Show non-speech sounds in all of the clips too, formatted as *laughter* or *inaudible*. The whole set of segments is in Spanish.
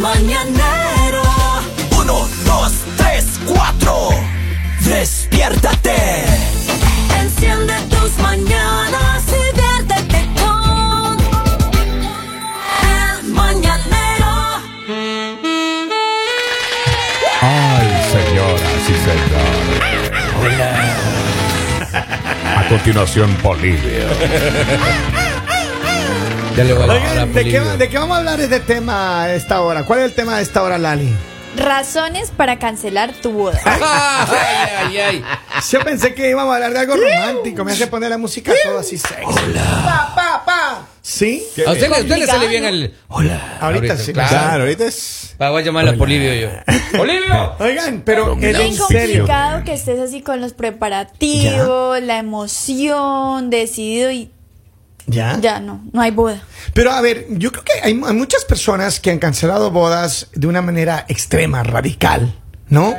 Mañanero. Uno, dos, tres, cuatro. Despiértate. Enciende tus mañanas y viértete con El mañanero. Ay, señoras y señores. A continuación, Bolivia. *laughs* Ya le voy a Oigan, ¿de qué, de qué vamos a hablar de este tema a esta hora? ¿Cuál es el tema de esta hora, Lali? Razones para cancelar tu boda. *laughs* *laughs* Ay, ay, ay. Yo pensé que íbamos a hablar de algo romántico. Me hace poner la música todo así sexy. Pa, pa, pa. ¿Sí? A usted, usted le sale bien el. Hola. Ahorita sí. Claro. ahorita es. Va, Voy a llamarle a Polivio yo. *laughs* ¡Polivio! Oigan, pero en Bien serio. complicado que estés así con los preparativos, la emoción, decidido y ¿Ya? ya no, no hay boda. Pero a ver, yo creo que hay, hay muchas personas que han cancelado bodas de una manera extrema, radical, ¿no?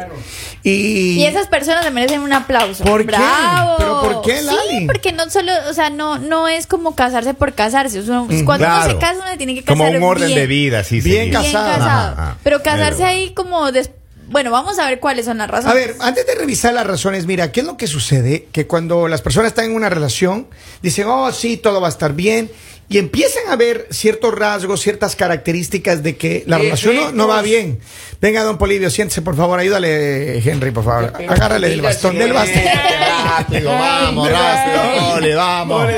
Y, Y esas personas se merecen un aplauso. ¿Por qué? ¡Bravo! ¿Pero por qué, Sí, Lali? porque no solo, o sea, no, no es como casarse por casarse. O sea, cuando uno se casa, uno se tiene que casar Como un orden bien, de vida, sí, Bien sí. Bien casado. casado. Ajá, ajá. Pero casarse Pero- ahí como des- Bueno, vamos a ver cuáles son las razones. A ver, antes de revisar las razones, mira, ¿qué es lo que sucede? Que cuando las personas están en una relación, dicen, oh, sí, todo va a estar bien, y empiezan a ver ciertos rasgos, ciertas características de que la relación no, no va bien. Venga, don Polivio, siéntese, por favor, ayúdale, Henry, por favor. Agárrale del bastón, del bastón. *laughs* Rápido, vamos, rápido. Vamos.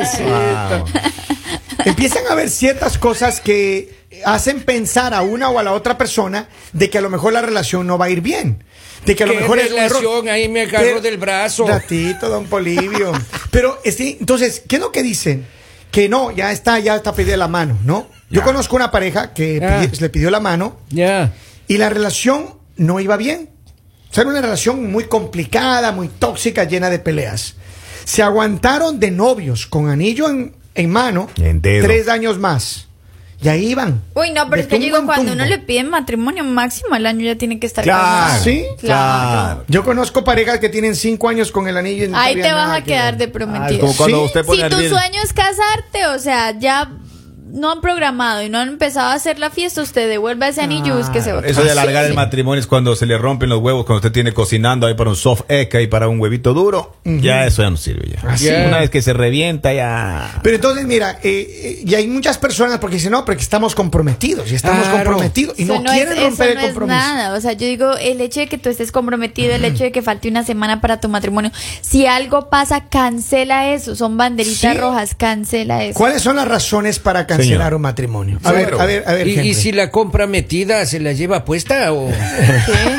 Empiezan a ver ciertas cosas que hacen pensar a una o a la otra persona de que a lo mejor la relación no va a ir bien. De que a lo ¿Qué mejor es un error. relación? Ahí me agarró Pero- del brazo. Ratito, don Polivio. *laughs* Pero, este, entonces, ¿qué es lo que dicen? Que no, ya está, ya está pedida la mano, ¿no? Yo Ya. conozco una pareja que le pidió la mano Ya. y la relación no iba bien. O sea, era una relación muy complicada, muy tóxica, llena de peleas. Se aguantaron de novios con anillo en, en mano En dedo. tres años más. Y ahí iban. Uy, no, pero es que digo, cuando tumbo. uno le piden matrimonio máximo al año ya tiene que estar Claro, casado. ¿Sí? claro. Yo conozco parejas que tienen cinco años con el anillo y no Ahí te vas a que quedar de Ah, prometido. como cuando Sí. usted pone si tu sueño es casarte, o sea, ya no han programado y no han empezado a hacer la fiesta, usted devuelve ese anillo y búsquese otro. Eso de alargar Sí. el matrimonio es cuando se le rompen los huevos, cuando usted tiene cocinando ahí para un soft egg y para un huevito duro. Ya eso ya no sirve ya. Así. Una vez que se revienta ya. Pero entonces, mira, eh, eh, y hay muchas personas porque dicen, no, porque estamos comprometidos y estamos Claro. comprometidos y Eso no, quieren es, romper eso el no es compromiso. nada. O sea, yo digo, el hecho de que tú estés comprometido, el hecho de que falte una semana para tu matrimonio, si algo pasa, cancela eso. Son banderitas Sí. rojas, cancela eso. ¿Cuáles son las razones para cancelar Un matrimonio? A ver, a ver, a ver. ¿Y, si la compra metida se la lleva puesta o *laughs* ¿Qué?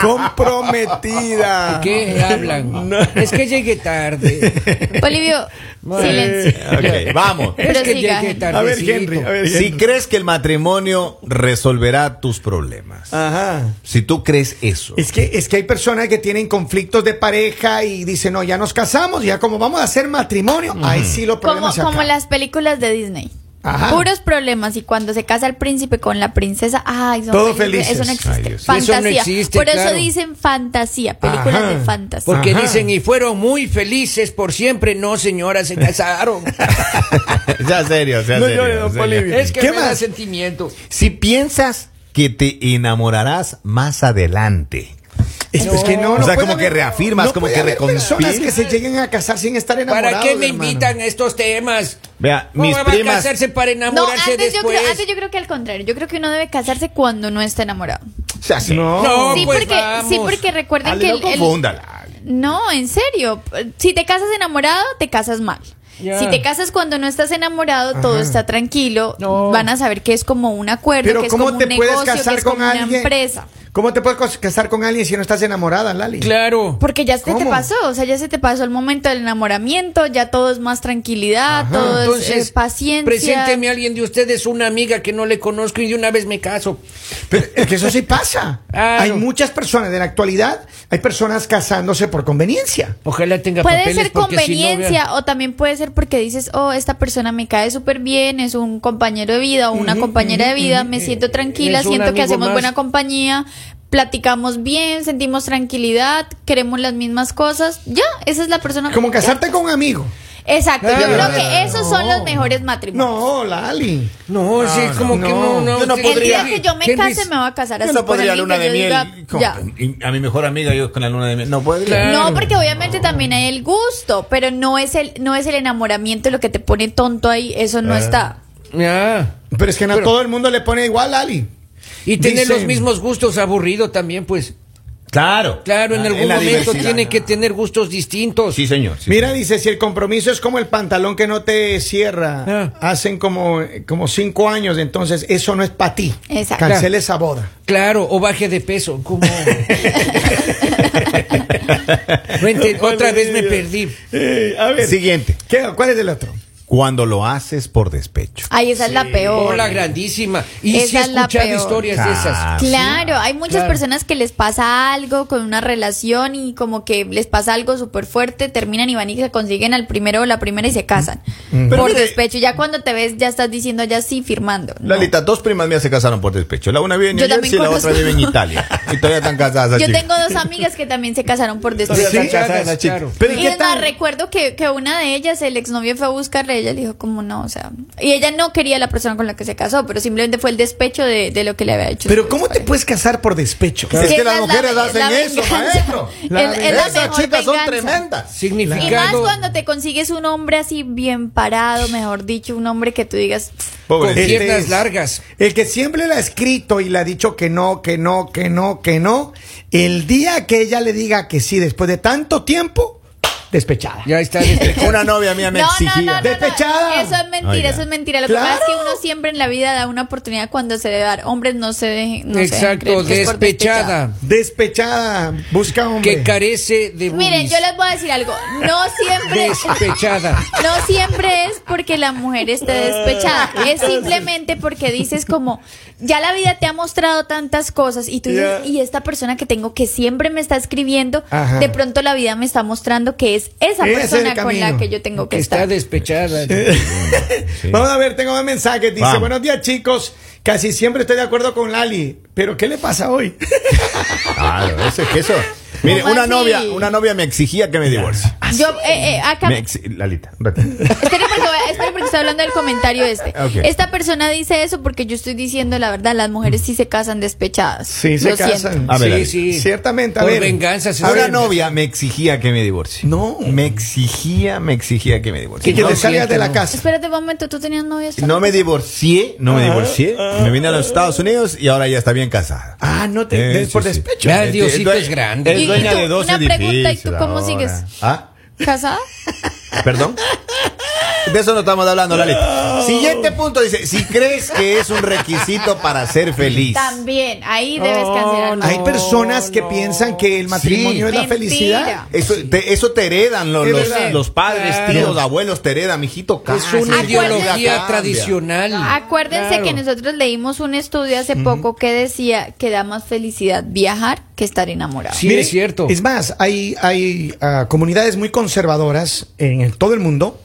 Comprometida. qué hablan? Es que llegué tarde. Bolivio, silencio. Ok, vamos. Es Pero que siga, llegué Henry. A ver. Henry, a ver, Si Henry. crees que el matrimonio resolverá tus problemas. Ajá. Si tú crees eso. Es que, es que hay personas que tienen conflictos de pareja y dicen, no, ya nos casamos, ya como vamos a hacer matrimonio, ahí sí los Como, problemas se como acaban. las películas de Disney. Ajá. Puros problemas y cuando se casa el príncipe con la princesa, ay, son Todo felices. felices. Eso no existe. Ay, fantasía. Eso no existe, Por eso claro. dicen fantasía, películas Ajá. de fantasía. Porque Ajá. dicen, y fueron muy felices por siempre. No, señora, se *laughs* casaron. *laughs* ya serio, ya No serio, es que ¿Qué me da sentimiento. Si piensas que te enamorarás más adelante. Es, es que no, O sea, como que reafirmas, no como puede que haber personas que se lleguen a casar sin estar enamorados. ¿Para qué me hermano. invitan a estos temas? Vea, ¿Cómo mis va a primas. casarse para No, enamorarse antes yo, creo, antes yo creo que al contrario. Yo creo que uno debe casarse cuando no está enamorado. O sea, sí. No. No, sí, pues porque, vamos. sí, porque recuerden Ale, que no el, el- confúndala. No, en serio. Si te casas enamorado, te casas mal. Si te casas cuando no estás enamorado, todo está tranquilo. No. Van a saber que es como un acuerdo, Pero que es ¿cómo como te un puedes negocio, que casar es con como una alguien? empresa. ¿Cómo te puedes casar con alguien si no estás enamorada, Lali? Claro. Porque ya se te pasó, o sea, ya se te pasó el momento del enamoramiento, ya todo es más tranquilidad, todo es Entonces, eh, paciencia. presénteme a alguien de ustedes, una amiga que no le conozco y de una vez me caso. Pero es que eso sí pasa. Claro. Hay muchas personas en la actualidad, hay personas casándose por conveniencia. Ojalá tenga Puede papeles ser porque si no, conveniencia o también puede ser porque dices, oh, esta persona me cae súper bien, es un compañero de vida o una compañera de vida, me siento tranquila, es un siento que hacemos más. buena compañía, platicamos bien, sentimos tranquilidad, queremos las mismas cosas. Ya, esa es la persona. Como casarte con un amigo. Exacto, yo Ah, creo que esos son los mejores matrimonios. No, Lali. No, sí, no, como que no, no. no. Yo no usted- El día podría- que yo me case me voy a casar así Yo no con podría alguien luna que de yo miel. diga, con- ya. y a mi mejor amiga yo con la luna de miel. No podría. Claro. No, porque obviamente también hay el gusto, pero no es el no es el enamoramiento lo que te pone tonto ahí, eso no está. Ya. Pero es que no todo el mundo le pone igual, Lali. Y tener Dice- los mismos gustos aburrido también, pues. Claro. Claro, en Ah, algún momento tiene que tener gustos distintos. Sí, señor. sí, Mira, señor. dice, si el compromiso es como el pantalón que no te cierra, Ah. hacen como, como cinco años, entonces eso no es para ti. Exacto. Cancela esa boda. Claro, o baje de peso. como *laughs* otra vez me perdí. Eh, a ver, Siguiente. ¿qué- ¿cuál es el otro? Cuando lo haces por despecho. Ay, esa es la peor. Hola, grandísima. Y Esa si es la peor. historias de esas. Claro, hay muchas Claro. personas que les pasa algo con una relación y como que les pasa algo súper fuerte, terminan y van y se consiguen al primero o la primera y se casan. Pero Por mire- despecho. Ya cuando te ves ya estás diciendo ya sí firmando. No. Lalita, dos primas mías se casaron por despecho. La una vive en New Jersey y la otra vive en Italia. *laughs* Y todavía están casadas. Yo tengo dos amigas que también se casaron por Todavía despecho. están casadas, la chica. claro. Pero ¿y qué es más, tal? recuerdo que, que una de ellas, el exnovio fue a buscarle, ella le dijo como no, o sea, y ella no quería a la persona con la que se casó, pero simplemente fue el despecho de, de lo que le había hecho. Pero ¿cómo te puedes casar por despecho? Es que las es la- mujeres es hacen la eso, maestro. Es- *laughs* es la Esas chicas son tremendas. Y más cuando te consigues un hombre así bien parado, mejor dicho, un hombre que tú digas, Con Pobre. piernas es- largas. El que siempre le ha escrito y le ha dicho que no, que no, que no, que no, el día que ella le diga que sí, después de tanto tiempo, despechada. Ya está. despechado. *laughs* Una novia mía me no, no, exigía. no, no, no, Despechada. eso es mentira, Oiga. eso es mentira. Lo que Claro. pasa es que uno siempre en la vida da una oportunidad cuando se debe dar. Hombres no se dejen. No se dejen Exacto, que es por despechada. Despechada, busca hombre. Que carece de Miren, boobies. yo les voy a decir algo. No siempre. *laughs* Despechada. *laughs* No siempre es porque la mujer esté despechada, es simplemente porque dices como, ya la vida te ha mostrado tantas cosas y tú dices, y esta persona que tengo que siempre me está escribiendo, Ajá. de pronto la vida me está mostrando que es esa es el persona con la que yo tengo que Está estar. despechada. Sí. Vamos a ver, tengo un mensaje. Dice, Vamos. buenos días chicos, casi siempre estoy de acuerdo con Lali, pero ¿qué le pasa hoy? Claro, eso es que eso. Mire, ¿Cómo una así? novia, una novia me exigía que me divorcie. Yo, eh, eh, acá, Me exi- Lalita. *laughs* Espere porque, porque estoy hablando del comentario este. Esta persona dice eso porque yo estoy diciendo la verdad, las mujeres sí se casan despechadas. Sí, se Lo casan. A ver, sí, sí. Ciertamente, a Por ver. venganza. se Una novia me exigía que me divorcie. No. Me exigía, me exigía que me divorcie. Que No, te salgas de la no. casa. Espérate un momento, tú tenías novia. No me divorcié, no me divorcié. Me vine a los Estados Unidos y ahora ya está bien casada. Ah, no te Eh, por sí, sí. despecho. Diosito es grande. Dueña de dos una pregunta, ¿y tú cómo ahora. sigues? ¿Ah? ¿Casada? ¿Perdón? De eso no estamos hablando, Lalita. Siguiente punto dice, si crees que es un requisito para ser feliz. También, ahí debes cancelar. Hay No, personas que no. piensan que el matrimonio es la Mentira. felicidad. Eso te, eso te heredan los, los, padres, Claro. tíos, abuelos, te heredan, mijito. Es una ideología Cambia. tradicional. Acuérdense Claro. que nosotros leímos un estudio hace poco que decía que da más felicidad viajar que estar enamorado. Sí, Mire, es cierto. Es más, hay, hay ah, comunidades muy conservadoras en el- todo el mundo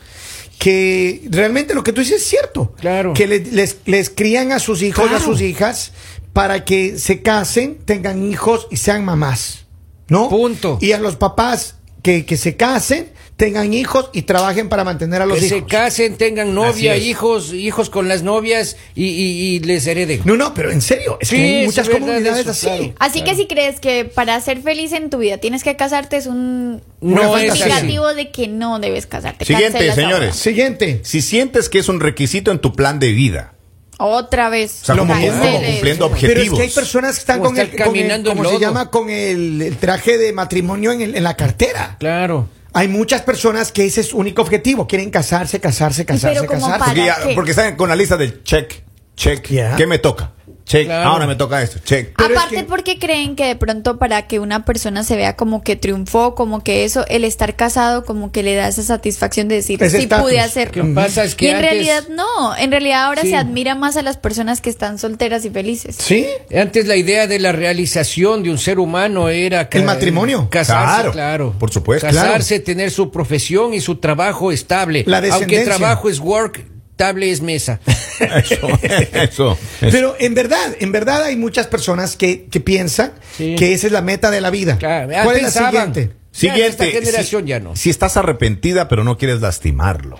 que realmente lo que tú dices es cierto. Claro. Que le- les, les crían a sus hijos y a sus hijas para que se casen, tengan hijos y sean mamás. ¿No? Punto. Y a los papás que, que se casen, tengan hijos y trabajen para mantener a los que se hijos. casen, tengan novia, es. hijos, hijos con las novias y, y- y les hereden. No, no, pero en serio, es Sí, que hay es muchas verdad comunidades eso, así. claro. Así que si crees que para ser feliz en tu vida tienes que casarte es un No es indicativo de que no debes casarte. Siguiente, Cancelas señores. Siguiente. Si sientes que es un requisito en tu plan de vida. ahora. Otra vez. O sea, como, como cumpliendo objetivos. Pero es que hay personas que están Como con el, estar con el- caminando ¿cómo se llama? Con el, el traje de matrimonio en, el- en la cartera. Claro. Hay muchas personas que ese es su único objetivo. Quieren casarse, casarse, casarse, Pero como casarse. para- Porque, ya- qué? porque están con la lista del check, check. Ya. ¿Qué me toca? Check. Claro. Ahora me toca esto. Check. Pero es Aparte que- porque creen que de pronto para que una persona se vea como que triunfó, como que eso, el estar casado como que le da esa satisfacción de decir, Ese sí pude Lo hacerlo. que pasa es que y en antes- realidad no, en realidad ahora Sí. se admira más a las personas que están solteras y felices. ¿Sí? Antes la idea de la realización de un ser humano era El matrimonio. casarse, Claro, claro, por supuesto. casarse, tener su profesión y su trabajo estable. La Aunque trabajo es work, table es mesa. *laughs* Eso, eso. eso. Pero en verdad, en verdad hay muchas personas que, que piensan Sí. que esa es la meta de la vida. Claro, ¿Cuál es la siguiente? Siguiente. esta generación si, ya no. Si estás arrepentida, pero no quieres lastimarlo.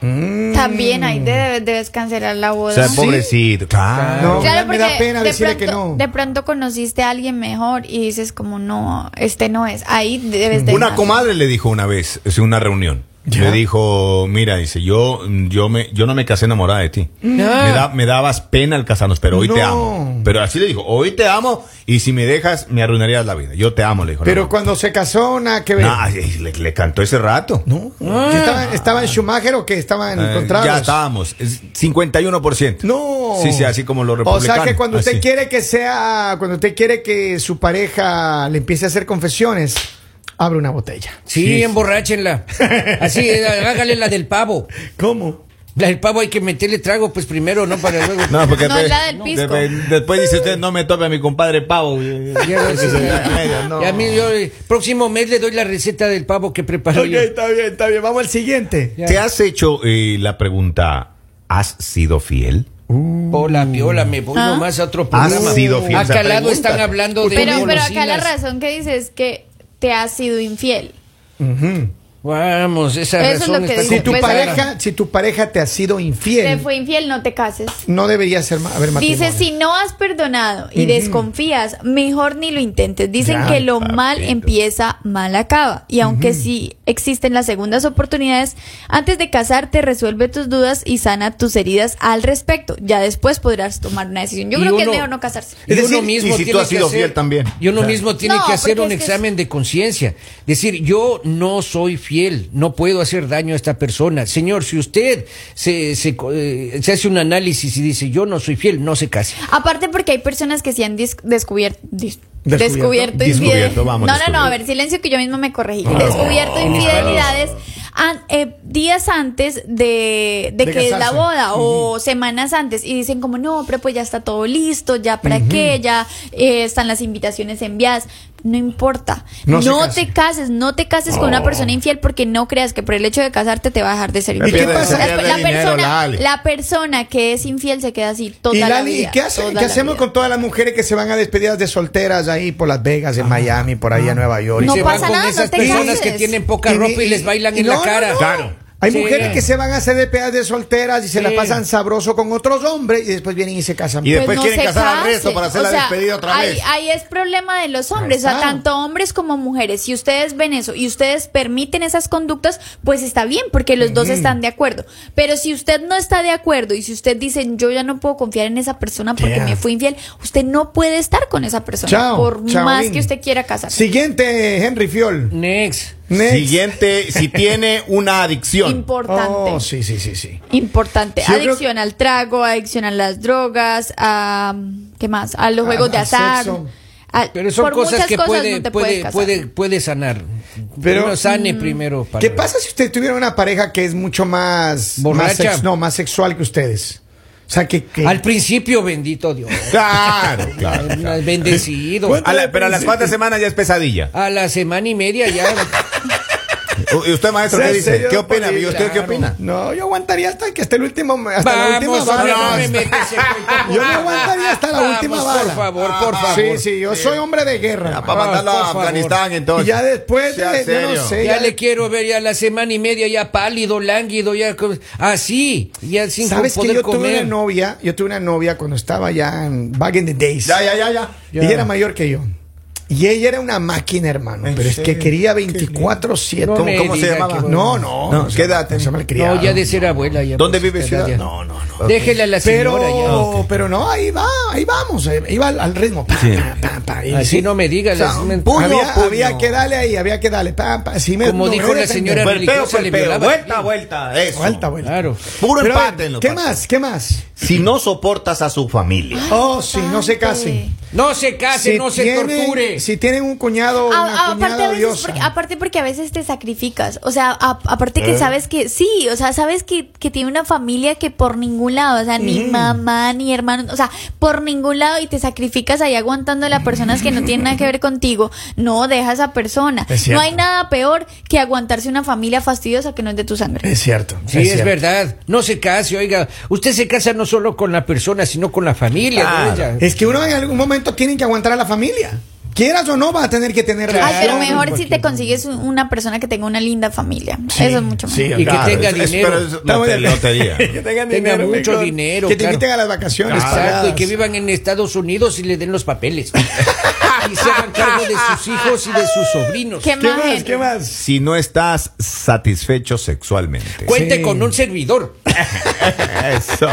También ahí debes, debes cancelar la O boda. sea, pobrecito. Claro. No, Claro, me da porque pena de decirle pronto, que no. De pronto conociste a alguien mejor y dices como no, este no es. Ahí debes de Una dejarlo. comadre le dijo una vez, en una reunión. Ya. Le dijo, mira, dice, yo, yo me, yo no me casé enamorada de ti. Me, da- me dabas pena al casarnos, pero hoy te amo. Pero así le dijo, hoy te amo y si me dejas me arruinarías la vida. Yo te amo, le dijo. Pero No, cuando se casó, nada que ver. le, le cantó ese rato. No. ¿Ya ¿Estaba, estaba en Schumacher o que estaban Eh, encontrados? ya estábamos, es 51%. No. Sí, sí, así como los O republicanos. sea que cuando usted quiere que sea, cuando usted quiere que su pareja le empiece a hacer confesiones, abre una botella. Sí, emborráchenla. Así, *laughs* hágale la del pavo. ¿Cómo? La del pavo hay que meterle trago, pues primero, ¿no? Para luego. No, porque No, después, la del pisco. después- después dice usted, no me tope a mi compadre Pavo. Ya, sí, sí. No. Y a mí, yo, próximo mes le doy la receta del pavo que preparó Ok, yo. está bien, está bien. Vamos al siguiente. Ya. ¿Te has hecho eh, la pregunta, ¿has sido fiel? Hola, piola, me voy ¿Ah? nomás a otro Has programa. sido fiel, Acá lado están hablando de Pero, pero acá la razón que dices es que te has sido infiel. Vamos, esa Eso es razón lo que está. Si tu Pues, pareja, si tu pareja te ha sido Te infiel, fue infiel, no te cases. no debería ser haber matrimonio. Dice, si no has perdonado y desconfías, mejor ni lo intentes. Dicen Ya, que lo papito. mal empieza, mal acaba. Y aunque sí existen las segundas oportunidades, antes de casarte resuelve tus dudas y sana tus heridas al respecto. Ya después podrás tomar una decisión. Yo Y creo que es uno- mejor no casarse. Uno mismo y si tú tiene has que sido hacer- fiel también. Y uno mismo tiene No, que hacer un es examen de conciencia. Decir, yo no soy fiel, no puedo hacer daño a esta persona. Señor, si usted se, se, eh, se hace un análisis y dice, yo no soy fiel, no se case. Aparte porque hay personas que se han descubierto, Descubierto. descubierto, Descubierto, infidel- vamos, No, no, no, a ver, silencio que yo mismo me corregí. Descubierto infidelidades an- eh, días antes de, de De que es la boda o semanas antes y dicen como no, pero pues ya está todo listo, ya para qué, ya eh, están las invitaciones enviadas. No importa. No No, se case. te cases, no te cases con una persona infiel porque no creas que por el hecho de casarte te va a dejar de ser infiel. qué pasa? La, pierde la dinero, persona, la persona que es infiel se queda así toda y la Lali, vida. ¿y qué, hace- qué hacemos vida. con todas las mujeres que se van a despedidas de solteras ahí por Las Vegas, en Miami, por ahí a Nueva York? Y No se pasa van con nada, no esas te personas cases. que tienen poca Y- ropa y, y- les bailan y en no, la no, cara. no. Claro. Hay Sí. mujeres que se van a hacer despedidas de solteras y se la pasan sabroso con otros hombres y después vienen y se casan. Y después no quieren se casar al resto para hacer O la sea, despedida otra ahí, vez. Ahí es problema de los hombres, o sea, tanto hombres como mujeres. Si ustedes ven eso y ustedes permiten esas conductas, pues está bien, porque los dos están de acuerdo. Pero si usted no está de acuerdo y si usted dice, yo ya no puedo confiar en esa persona porque Yeah. me fui infiel, usted no puede estar con esa persona, Chao. por chao, más que usted quiera casarse. Siguiente, Henry Fiol. Next. Next. Siguiente, si tiene una adicción. Importante. Oh, sí, sí, sí, sí. Importante. Sí, yo creo- adicción al trago, adicción a las drogas, a ¿qué más? A los juegos de azar. a- Pero son por cosas muchas que cosas puede, no te puede, puede, puede sanar. Pero- Pero sane primero. para- ¿Qué pasa si usted tuviera una pareja que es mucho más, más, Borracha. sex- no, más sexual que ustedes? O sea, que... que- Al principio, bendito Dios. *laughs* Claro, claro. *laughs* claro. Bendecido. A la- pero a las cuantas semanas ya es pesadilla. A la semana y media ya. *laughs* ¿Y usted, maestro, qué ¿En dice? ¿Qué opina? Poli? ¿Y usted qué opina? No, yo aguantaría hasta que esté el último, hasta la última Vamos, bala. no No, me metes cuento. Yo me aguantaría hasta la Vamos, última bala. Por favor, por favor. Sí, sí, yo soy hombre de guerra. Ya, hermano. para mandarlo a favor. Afganistán, entonces. Y ya después, de, yo no sé, Ya ya le quiero ver ya la semana y media ya pálido, lánguido, ya así, ya sin ¿Sabes que poder yo tuve comer. una novia? Yo tuve una novia cuando estaba ya en back in the days. Ya, ya, ya, ya. Ya. Ella era mayor que yo. Y ella era una máquina, hermano. ¿En Pero es que quería 24-7. No ¿Cómo- cómo se llamaba? que- No, no. No, no, ¿qué edad se tenía? No, ya de ser abuela ya. ¿Dónde vive ciudad? ya. No, no, no. Déjela a la Pero, señora ya. ok. pero no, ahí va, ahí vamos. eh, Iba al, al ritmo. Pa, Sí. pa, pa, pa, y Así sí. no me digas. O sea, me- puño, había, puño. había que darle ahí, había que darle. Pa, pa, sí me- Como no, dijo la señora religiosa, le. Vuelta, vuelta. Eso. Vuelta, vuelta. Claro. Puro Pero, empate ¿Qué más? ¿Qué más? Si no soportas a su familia. Oh, sí, no se casen. No se case, no se tienen- torture. Si tienen un cuñado o A- una aparte, cuñada a veces odiosa. porque, aparte porque a veces te sacrificas, o sea, a- aparte ¿Eh? que sabes que sí, o sea, sabes que, que tiene una familia que por ningún lado, o sea, ni Mm. mamá, ni hermanos, o sea, por ningún lado y te sacrificas ahí aguantando a las personas que no tienen nada que ver contigo, no deja a esa persona. Es. No hay nada peor que aguantarse una familia fastidiosa que no es de tu sangre. Es cierto. Sí, es, cierto. verdad. No se case, oiga. Usted se casa no solo con la persona, sino con la familia. Claro. ¿no? Ella- Es que uno en algún momento tiene que aguantar a la familia. quieras o no, vas a tener que tener Ay, pero relación. mejor si te consigues un- una persona que tenga una linda familia. Eso es mucho mejor. Y que tenga es- es- dinero. pero es de- lotería. *laughs* que tengan Tenga dinero, mucho mejor. dinero, Que te claro. inviten a las vacaciones. Exacto, y que vivan en Estados Unidos y le den los papeles. *laughs* y se hagan cargo de sus hijos y de sus sobrinos. ¿Qué ¿Qué más? ¿Qué más? Si no estás satisfecho sexualmente. Cuente Sí. con un servidor. *laughs* Eso,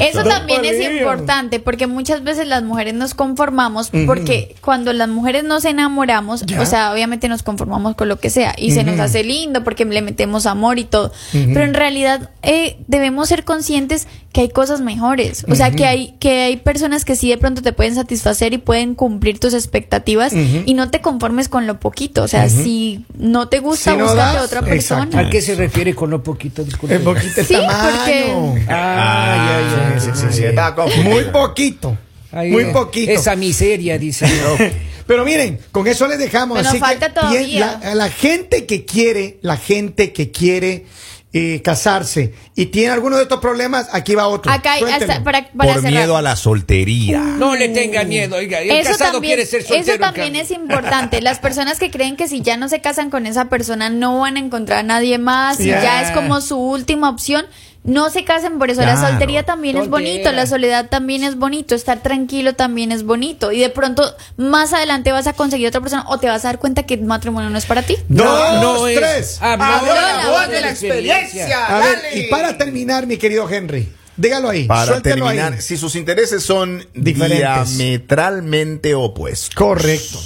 Eso eso. también es importante porque muchas veces las mujeres nos conformamos porque cuando las mujeres nos enamoramos, Ya. o sea, obviamente nos conformamos con lo que sea y se nos hace lindo porque le metemos amor y todo, pero en realidad eh, debemos ser conscientes que hay cosas mejores, o sea, que hay que hay personas que sí de pronto te pueden satisfacer y pueden cumplir tus expectativas y no te conformes con lo poquito, o sea, si no te gusta, Si no búscate das, otra exacto. persona. ¿A qué se refiere con lo poquito? Disculpe. El poquito Sí, tamaño. porque- Ah, ya, ya. Sí, sí, sí, confundido. Muy poquito. Ay, muy eh, poquito. Esa miseria, dice. *laughs* Pero miren, con eso les dejamos. Pero así falta que todavía. La, la gente que quiere, la gente que quiere eh, casarse y tiene alguno de estos problemas, aquí va otro. Acá hay Suéltelo. hasta para, para Por cerrar. miedo a la soltería. No le tenga miedo, oiga. El eso casado también, quiere ser soltero. eso también es importante. Las personas que creen que si ya no se casan con esa persona no van a encontrar a nadie más y ya es como su última opción. No se casen por eso. La soltería también es bonito, la soledad también es bonito, estar tranquilo también es bonito. Y de pronto más adelante vas a conseguir otra persona o te vas a dar cuenta que el matrimonio no es para ti. No, no es- tres. La voz de la experiencia. A ver, y para terminar, mi querido Henry, dígalo ahí. Para ahí. terminar, si sus intereses son Diferentes. diametralmente opuestos. Correcto.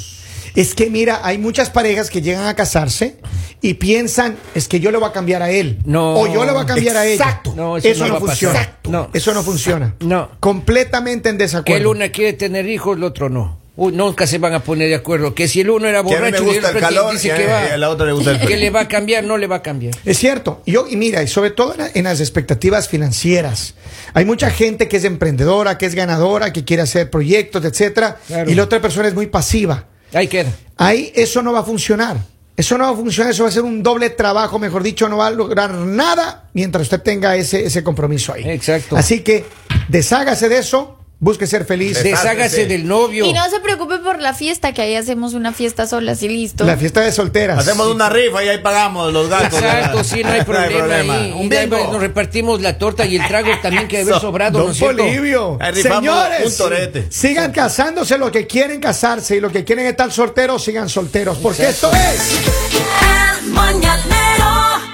Es que mira, hay muchas parejas que llegan a casarse y piensan, es que yo le voy a cambiar a él. No. O yo le voy a cambiar a ella. Exacto. No, eso, eso no, funciona. Exacto. No. Eso no funciona. No. Completamente en Que desacuerdo. el uno quiere tener hijos, el otro no. Uy, nunca se van a poner de acuerdo. Que si el uno era borracho y el otro calor dice que, va, y a la otra le gusta el *laughs* que le va a cambiar, no le va a cambiar. Es cierto. Y Yo, y mira, y sobre todo en, la- en las expectativas financieras. Hay mucha gente que es emprendedora, que es ganadora, que quiere hacer proyectos, etcétera, Claro. y la otra persona es muy pasiva. Ahí queda. Ahí eso no va a funcionar. Eso no va a funcionar, eso va a ser un doble trabajo, mejor dicho, no va a lograr nada mientras usted tenga ese, ese compromiso ahí. Exacto. Así que deshágase de eso, busque ser feliz. Deshágase del novio. Y no se preocupe por la fiesta, que ahí hacemos una fiesta solas y listo. La fiesta de solteras. Hacemos una rifa y ahí pagamos los gastos. Exacto, sí, *laughs* no hay problema. ahí. Un Y ahí bingo. nos repartimos la torta y el trago también que debe haber Eso, sobrado, ¿no Don cierto? Polivio, Ahí señores, un torete. sigan casándose los que quieren casarse y los que quieren estar solteros, sigan solteros, porque Exacto. esto es El mañanero